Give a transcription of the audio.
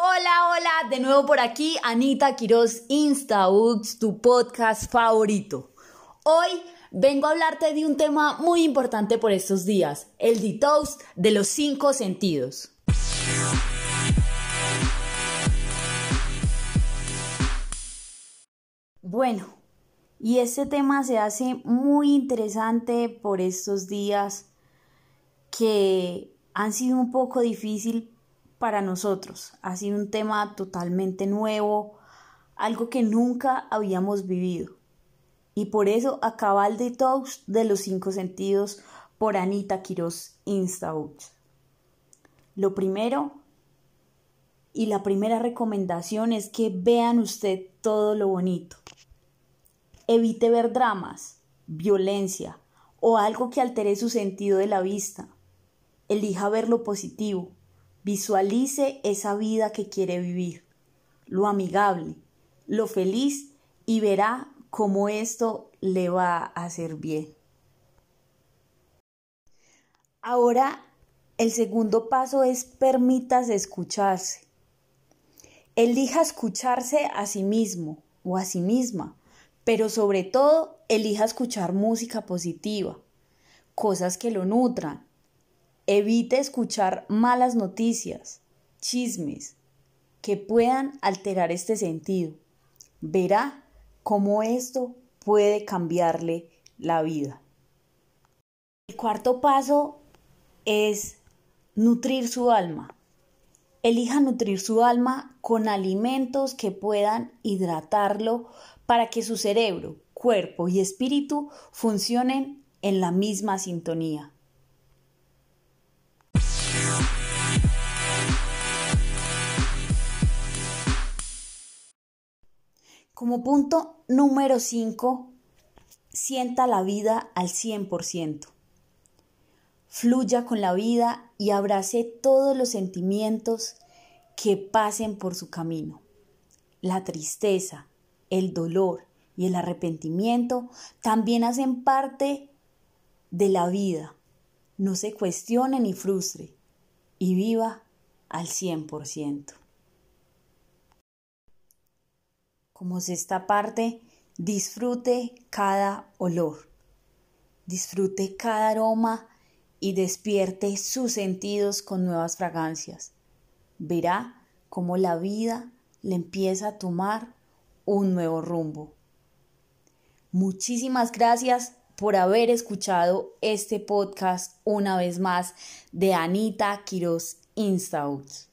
Hola, hola, de nuevo por aquí, Anita Quiroz Instabooks, tu podcast favorito. Hoy vengo a hablarte de un tema muy importante por estos días, el detox de los cinco sentidos. Bueno, y este tema se hace muy interesante por estos días que han sido un poco difícil para nosotros. Ha sido un tema totalmente nuevo, algo que nunca habíamos vivido. Y por eso acaba el detox de los cinco sentidos por Anita Quiroz Instabooks. Lo primero y la primera recomendación es que vean usted todo lo bonito. Evite ver dramas, violencia o algo que altere su sentido de la vista. Elija ver lo positivo, Visualice esa vida que quiere vivir, lo amigable, lo feliz y verá cómo esto le va a hacer bien. Ahora, el segundo paso es permítase escucharse. Elija escucharse a sí mismo o a sí misma, pero sobre todo elija escuchar música positiva, cosas que lo nutran, Evite escuchar malas noticias, chismes que puedan alterar este sentido. Verá cómo esto puede cambiarle la vida. El cuarto paso es nutrir su alma. Elija nutrir su alma con alimentos que puedan hidratarlo para que su cerebro, cuerpo y espíritu funcionen en la misma sintonía. Como punto número 5, sienta la vida al 100%. Fluya con la vida y abrace todos los sentimientos que pasen por su camino. La tristeza, el dolor y el arrepentimiento también hacen parte de la vida. No se cuestione ni frustre y viva al 100%. Como esta parte, disfrute cada olor, disfrute cada aroma y despierte sus sentidos con nuevas fragancias. Verá cómo la vida le empieza a tomar un nuevo rumbo. Muchísimas gracias por haber escuchado este podcast una vez más de Anita Quiroz Instauts.